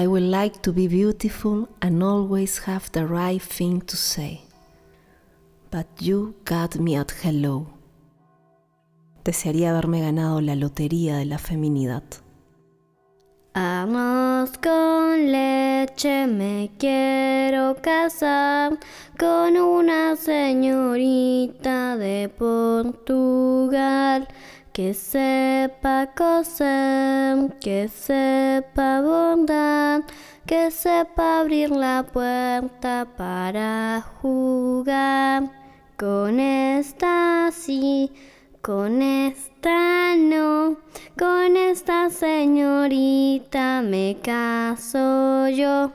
I would like to be beautiful and always have the right thing to say. But you got me at hello. Desearía haberme ganado la lotería de la feminidad. Arroz con leche, me quiero casar con una señorita de Portugal que sepa coser, que sepa bondar, que sepa abrir la puerta para jugar. Con esta sí, con esta no, con esta señorita me caso yo.